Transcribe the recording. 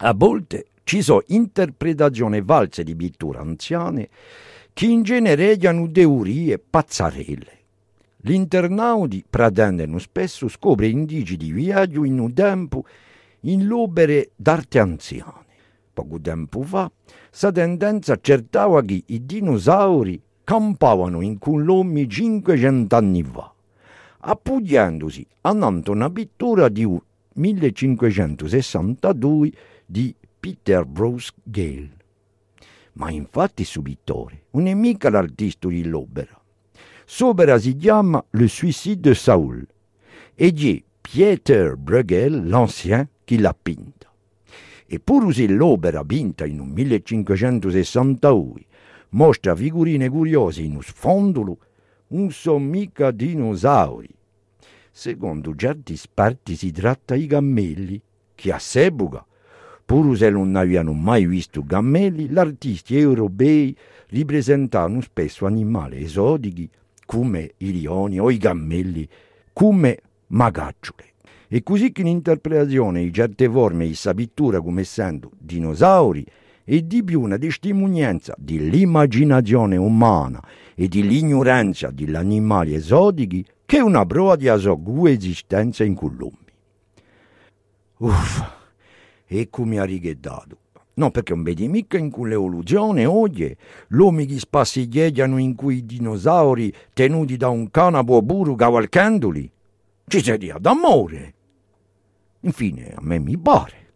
A volte ci sono interpretazioni valse di pitture anziane che ingenereggiano teorie pazzarelle. Gli internauti pretendono spesso scopre indici di viaggio in un tempo in l'opere d'arte anziane. Poco tempo fa, questa tendenza accertava che i dinosauri campavano in Colombi 500 anni fa, appoggiandosi annanto una pittura di 1562 di Peter Bruce Gale. Ma infatti su pittore non è mica l'artista dell'opera. L'opera si chiama Le Suicide de Saul e è Pieter Bruegel, l'ancien, che l'ha pinta. Eppure se l'opera vinta in un 1562 mostra figurine curiose in un sfondolo, non sono mica dinosauri. Secondo certi esperti si tratta di gammelli, che a s'epoca, pur se non avevano mai visto gammelli, gli artisti europei ripresentavano spesso animali esotici come i lioni o i gammelli, come magacciole. E così che l'interpretazione di certe forme di questa come essendo dinosauri è di più una testimonianza dell'immaginazione umana e dell'ignoranza degli animali esotici che una prova di sua coesistenza in Colombi. Uff, ecco mi ha righedato. No, perché non vedi mica in quell'evoluzione oggi l'uomo che spassiglieggiano in quei dinosauri tenuti da un canapo puro cavalcandoli. Ci seria d'amore. Infine, a me mi pare